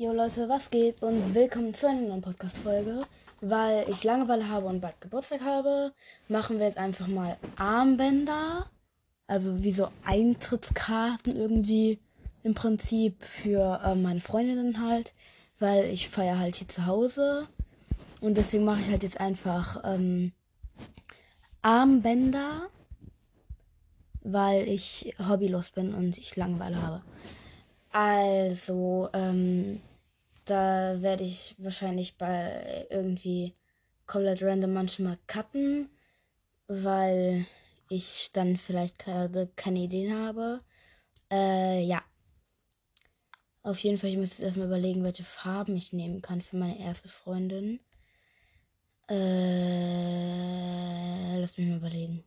Jo Leute, was geht und willkommen zu einer neuen Podcast-Folge. Weil ich Langeweile habe und bald Geburtstag habe, machen wir jetzt einfach mal Armbänder. Also wie so Eintrittskarten irgendwie im Prinzip für äh, meine Freundinnen halt. Weil ich feiere halt hier zu Hause. Und deswegen mache ich halt jetzt einfach ähm, Armbänder. Weil ich hobbylos bin und ich Langeweile habe. Also, ähm, da werde ich wahrscheinlich bei irgendwie komplett random manchmal cutten, weil ich dann vielleicht gerade keine Ideen habe. Äh, ja. Auf jeden Fall, ich muss jetzt erstmal überlegen, welche Farben ich nehmen kann für meine erste Freundin. Äh, lass mich mal überlegen.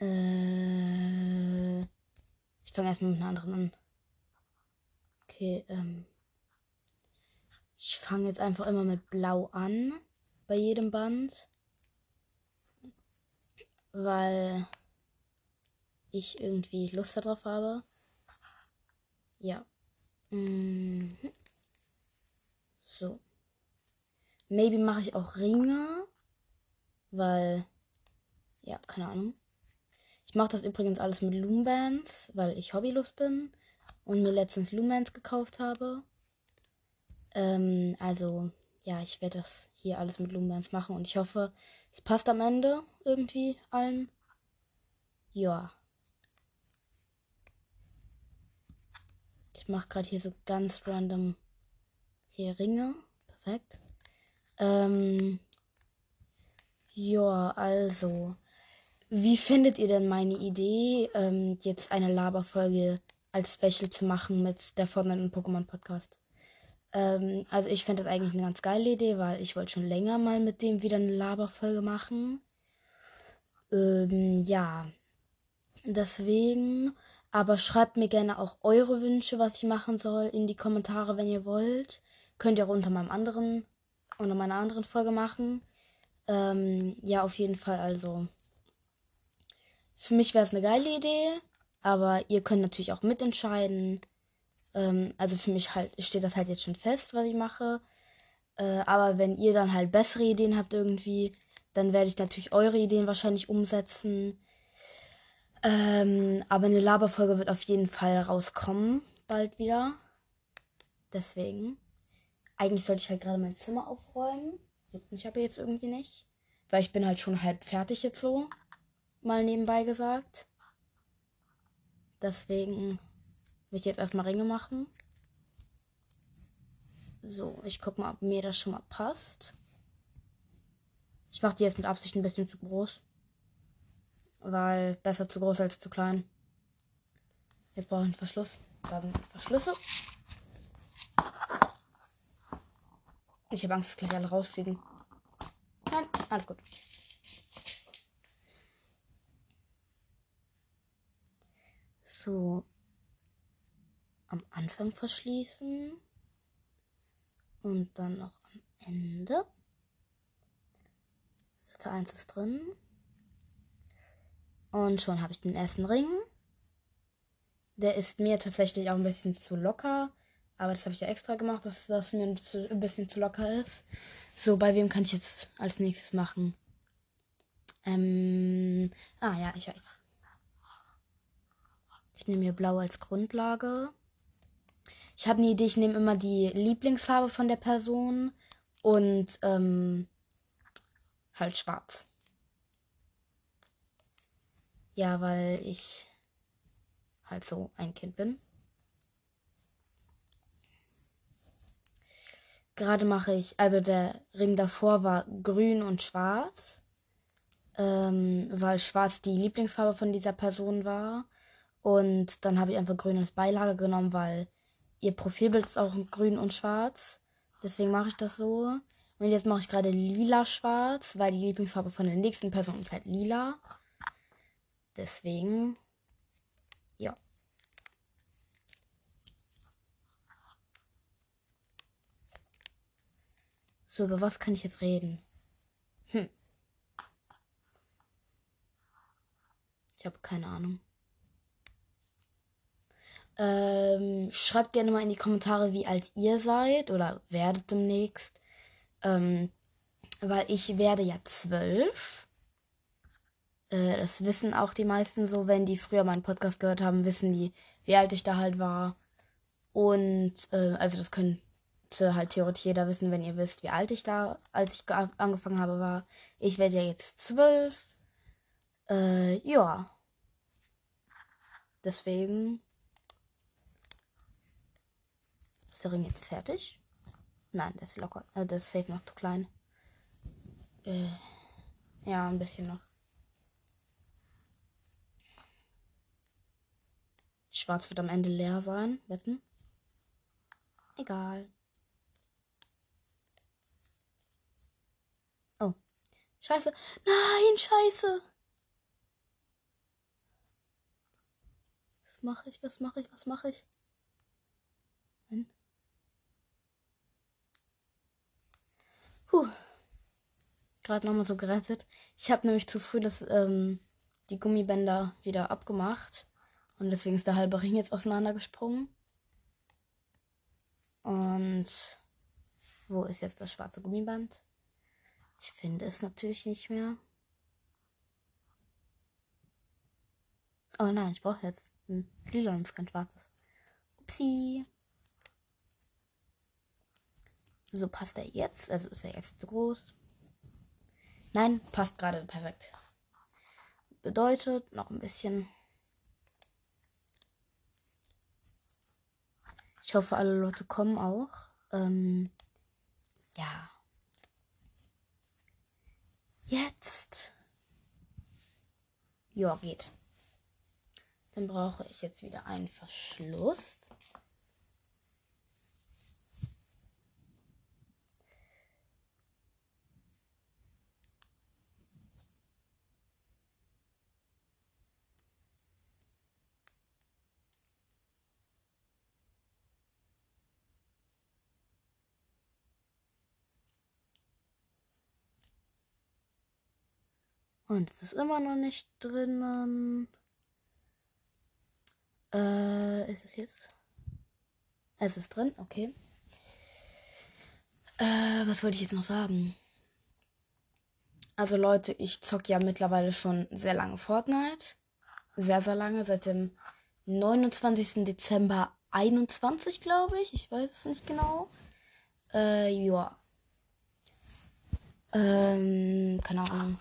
Äh, ich fange erstmal mit einer anderen an. Okay, ähm. Ich fange jetzt einfach immer mit Blau an. Bei jedem Band. Weil ich irgendwie Lust darauf habe. Ja. Mhm. So. Maybe mache ich auch Ringe. Weil. Ja, keine Ahnung. Ich mache das übrigens alles mit Loombands, weil ich hobbylos bin und mir letztens Lumens gekauft habe. Ähm, also, ja, ich werde das hier alles mit Lumens machen und ich hoffe, es passt am Ende irgendwie allen. Ja. Ich mache gerade hier so ganz random hier Ringe. Perfekt. Ähm, ja, also. Wie findet ihr denn meine Idee, ähm, jetzt eine Laberfolge als Special zu machen mit der Fortnite und Pokémon Podcast. Ähm, also ich fände das eigentlich eine ganz geile Idee, weil ich wollte schon länger mal mit dem wieder eine Laberfolge machen. Ähm, ja. Deswegen. Aber schreibt mir gerne auch eure Wünsche, was ich machen soll, in die Kommentare, wenn ihr wollt. Könnt ihr auch unter meinem anderen, unter meiner anderen Folge machen. Ähm, ja, auf jeden Fall, also. Für mich wäre es eine geile Idee. Aber ihr könnt natürlich auch mitentscheiden. Ähm, also für mich halt steht das halt jetzt schon fest, was ich mache. Äh, aber wenn ihr dann halt bessere Ideen habt irgendwie, dann werde ich natürlich eure Ideen wahrscheinlich umsetzen. Ähm, aber eine Laberfolge wird auf jeden Fall rauskommen, bald wieder. Deswegen. Eigentlich sollte ich halt gerade mein Zimmer aufräumen. Mich aber jetzt irgendwie nicht. Weil ich bin halt schon halb fertig jetzt so. Mal nebenbei gesagt. Deswegen will ich jetzt erstmal Ringe machen. So, ich guck mal, ob mir das schon mal passt. Ich mache die jetzt mit Absicht ein bisschen zu groß. Weil besser zu groß als zu klein. Jetzt brauche ich einen Verschluss. Da sind Verschlüsse. Ich habe Angst, dass gleich alle rausfliegen. Nein, alles gut. so am Anfang verschließen und dann noch am Ende. Sätze 1 ist drin. Und schon habe ich den ersten Ring. Der ist mir tatsächlich auch ein bisschen zu locker. Aber das habe ich ja extra gemacht, dass das mir ein bisschen zu locker ist. So, bei wem kann ich jetzt als nächstes machen? Ähm, ah ja, ich weiß. Ich nehme hier blau als Grundlage. Ich habe eine Idee, ich nehme immer die Lieblingsfarbe von der Person und ähm, halt schwarz. Ja, weil ich halt so ein Kind bin. Gerade mache ich, also der Ring davor war grün und schwarz, ähm, weil schwarz die Lieblingsfarbe von dieser Person war. Und dann habe ich einfach grün als Beilage genommen, weil ihr Profilbild ist auch grün und schwarz. Deswegen mache ich das so. Und jetzt mache ich gerade lila-schwarz, weil die Lieblingsfarbe von der nächsten Person ist halt lila. Deswegen, ja. So, über was kann ich jetzt reden? Hm. Ich habe keine Ahnung. Ähm, schreibt gerne mal in die Kommentare, wie alt ihr seid oder werdet demnächst. Ähm, weil ich werde ja zwölf. Äh, das wissen auch die meisten so, wenn die früher meinen Podcast gehört haben, wissen die, wie alt ich da halt war. Und äh, also das könnte halt theoretisch jeder wissen, wenn ihr wisst, wie alt ich da, als ich angefangen habe, war. Ich werde ja jetzt zwölf. Äh, ja. Deswegen ist der Ring jetzt fertig. Nein, der ist locker. Äh, der ist safe noch zu klein. Äh, ja, ein bisschen noch. Schwarz wird am Ende leer sein. Wetten? Egal. Oh. Scheiße. Nein, scheiße. Was mache ich? Was mache ich? Was mache ich? Nein. Puh. Gerade nochmal so gerettet. Ich habe nämlich zu früh das, ähm, die Gummibänder wieder abgemacht. Und deswegen ist der halbe Ring jetzt auseinandergesprungen. Und wo ist jetzt das schwarze Gummiband? Ich finde es natürlich nicht mehr. Oh nein, ich brauche jetzt ein lila und kein schwarzes. Upsi. So passt er jetzt. Also ist er jetzt zu groß. Nein, passt gerade perfekt. Bedeutet noch ein bisschen Ich hoffe, alle Leute kommen auch. Ähm, ja. Jetzt. Ja, geht. Dann brauche ich jetzt wieder einen Verschluss. Und es ist immer noch nicht drinnen. Äh, ist es jetzt? Es ist drin, okay. Äh, was wollte ich jetzt noch sagen? Also Leute, ich zocke ja mittlerweile schon sehr lange Fortnite. Sehr, sehr lange, seit dem 29. Dezember 21, glaube ich. Ich weiß es nicht genau. Äh, ja. Ähm, keine Ahnung.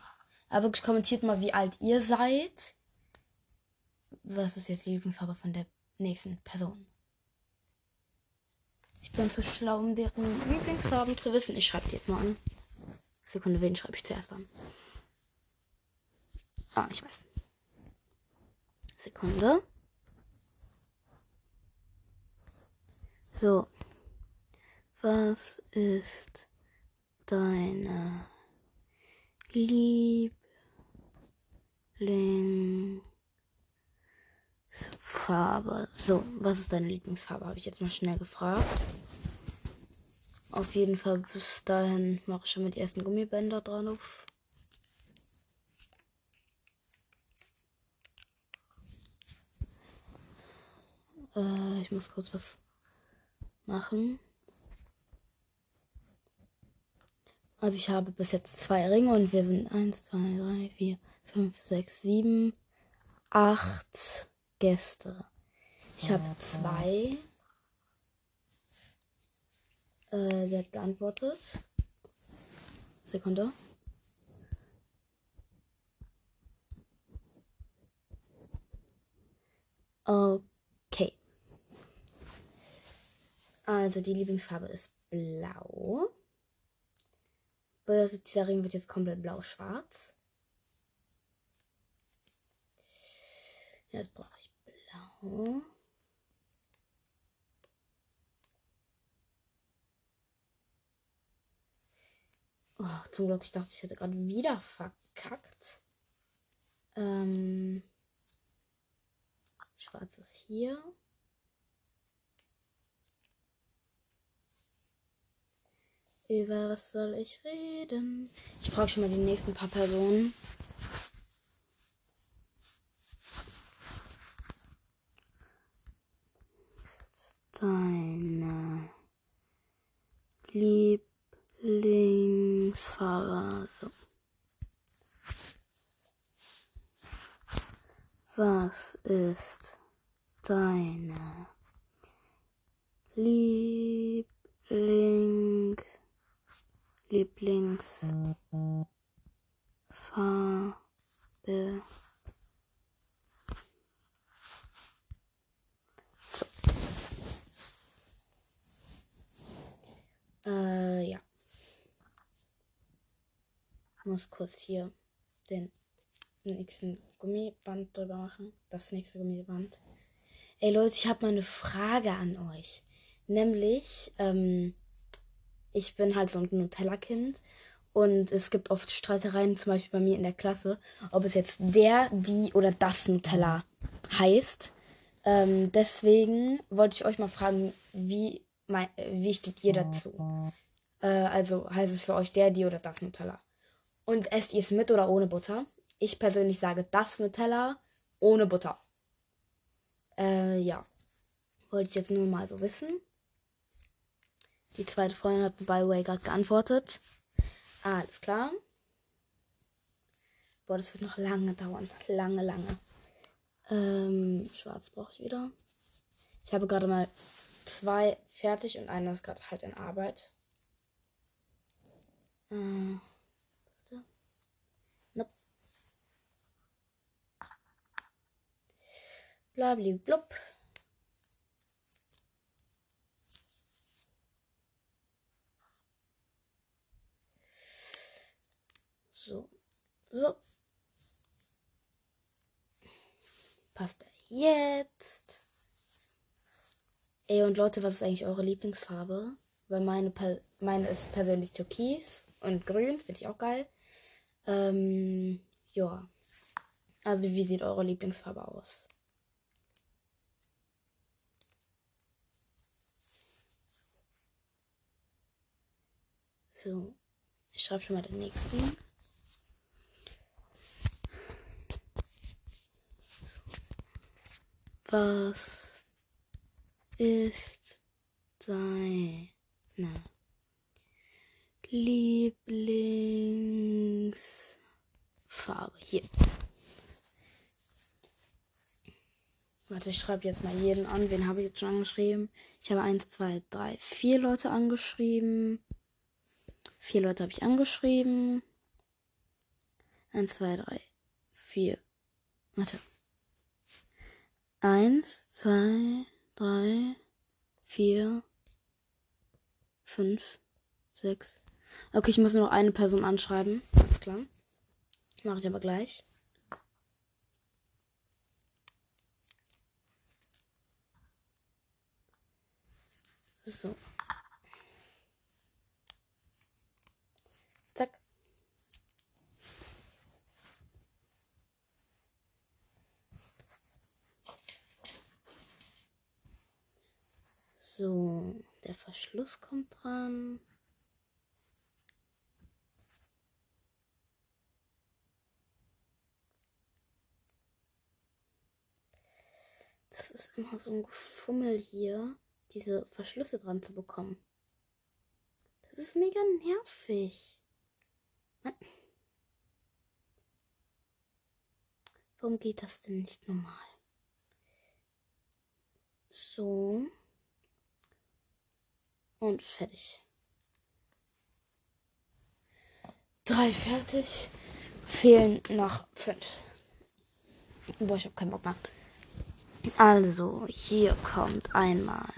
Aber wirklich kommentiert mal, wie alt ihr seid. Was ist jetzt die Lieblingsfarbe von der nächsten Person? Ich bin zu schlau, um deren Lieblingsfarben zu wissen. Ich schreibe die jetzt mal an. Sekunde, wen schreibe ich zuerst an? Ah, ich weiß. Sekunde. So. Was ist deine Lieb Lieblingsfarbe. So, was ist deine Lieblingsfarbe? Habe ich jetzt mal schnell gefragt. Auf jeden Fall bis dahin mache ich schon mit ersten Gummibänder dran auf. Äh, ich muss kurz was machen. Also ich habe bis jetzt zwei Ringe und wir sind 1, 2, 3, 4, 5, 6, 7, 8 Gäste. Ich habe zwei. Äh, sie hat geantwortet. Sekunde. Okay. Also die Lieblingsfarbe ist blau. Bedeutet, dieser Ring wird jetzt komplett blau-schwarz. Jetzt brauche ich blau. Oh, zum Glück, ich dachte, ich hätte gerade wieder verkackt. Ähm, Schwarz ist hier. Über was soll ich reden? Ich frage schon mal die nächsten paar Personen. deine Lieblingsfarbe? Was ist deine Liebling Lieblingsfarbe? Äh, ja. Muss kurz hier den nächsten Gummiband drüber machen. Das nächste Gummiband. Ey Leute, ich habe mal eine Frage an euch. Nämlich, ähm, ich bin halt so ein Nutella-Kind und es gibt oft Streitereien, zum Beispiel bei mir in der Klasse, ob es jetzt der, die oder das Nutella heißt. Ähm, deswegen wollte ich euch mal fragen, wie mein, wie steht ihr dazu? Äh, also heißt es für euch der, die oder das Nutella? Und esst ihr es mit oder ohne Butter? Ich persönlich sage das Nutella ohne Butter. Äh, ja. Wollte ich jetzt nur mal so wissen. Die zweite Freundin hat by the way gerade geantwortet. Alles klar. Boah, das wird noch lange dauern. Lange, lange. Ähm, schwarz brauche ich wieder. Ich habe gerade mal zwei fertig und einer ist gerade halt in Arbeit. Äh, was ist der? Nope. Blabli blub. So. So. Passt er jetzt? Ey, und Leute, was ist eigentlich eure Lieblingsfarbe? Weil meine, meine ist persönlich Türkis und Grün, finde ich auch geil. Ähm, ja. Also, wie sieht eure Lieblingsfarbe aus? So, ich schreibe schon mal den nächsten. Was ist deine Lieblingsfarbe? Hier. Warte, ich schreibe jetzt mal jeden an. Wen habe ich jetzt schon angeschrieben? Ich habe eins, zwei, drei, vier Leute angeschrieben. Vier Leute habe ich angeschrieben. Eins, zwei, drei, vier. Warte. Eins, zwei, drei, vier, fünf, sechs. Okay, ich muss nur noch eine Person anschreiben. Alles klar. Mache ich aber gleich. So. So, der Verschluss kommt dran. Das ist immer so ein Gefummel hier, diese Verschlüsse dran zu bekommen. Das ist mega nervig. Warum geht das denn nicht normal? So. Und fertig. Drei fertig. Fehlen noch fünf. Boah, ich hab keinen Bock mehr. Also, hier kommt einmal.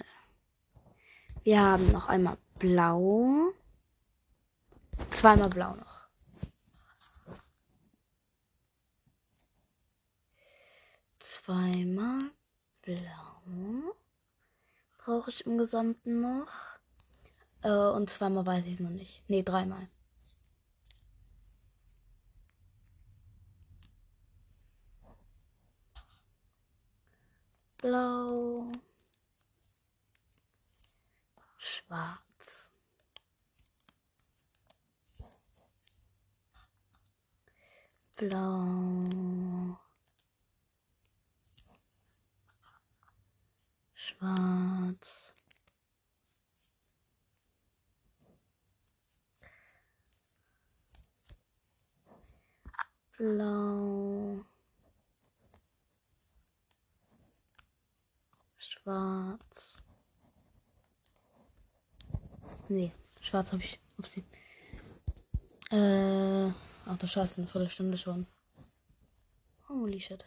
Wir haben noch einmal blau. Zweimal blau noch. Zweimal blau. Brauche ich im Gesamten noch. Äh, und zweimal weiß ich noch nicht. Nee, dreimal. Blau. Schwarz. Blau. Schwarz. Blau. Schwarz. Nee, schwarz habe ich. Upsi. Äh. Ach du Scheiße, eine Viertelstunde schon. Holy shit.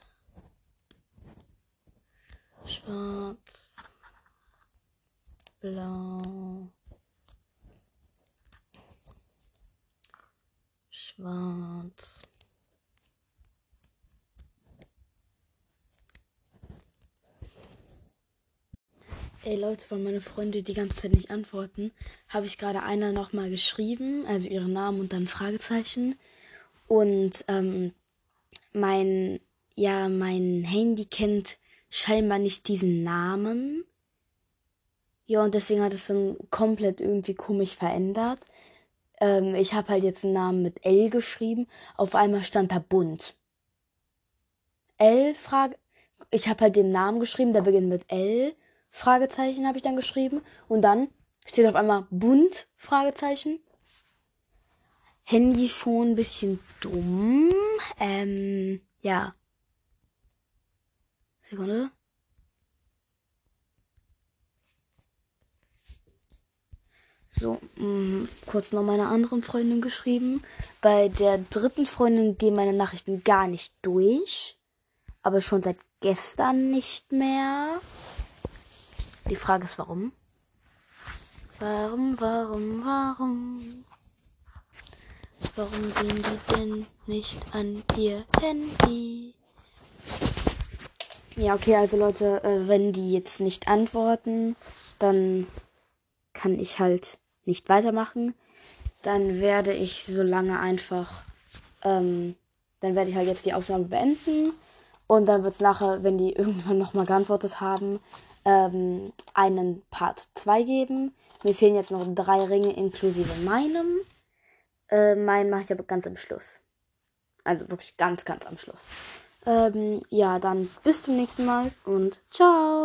Schwarz. Blau. Schwarz. Ey Leute, weil meine Freunde die ganze Zeit nicht antworten, habe ich gerade einer nochmal geschrieben, also ihren Namen und dann Fragezeichen. Und ähm, mein, ja, mein Handy kennt scheinbar nicht diesen Namen. Ja, und deswegen hat es dann komplett irgendwie komisch verändert. Ähm, ich habe halt jetzt einen Namen mit L geschrieben. Auf einmal stand da bunt. L, Frage. Ich habe halt den Namen geschrieben, der beginnt mit L. Fragezeichen habe ich dann geschrieben. Und dann steht auf einmal bunt, Fragezeichen. Handy schon ein bisschen dumm. Ähm, ja. Sekunde. So, mh, mm, kurz noch meiner anderen Freundin geschrieben. Bei der dritten Freundin gehen meine Nachrichten gar nicht durch. Aber schon seit gestern nicht mehr. Die Frage ist, warum? Warum, warum, warum? Warum gehen die denn nicht an ihr Handy? Ja, okay, also Leute, äh, wenn die jetzt nicht antworten, dann kann ich halt nicht weitermachen. Dann werde ich so lange einfach, ähm, dann werde ich halt jetzt die Aufnahme beenden. Und dann wird es nachher, wenn die irgendwann nochmal geantwortet haben, ähm, einen Part 2 geben. Mir fehlen jetzt noch drei Ringe inklusive meinem. Äh, meinen mache ich aber ganz am Schluss. Also wirklich ganz, ganz am Schluss. Ähm, ja, dann bis zum nächsten Mal und ciao.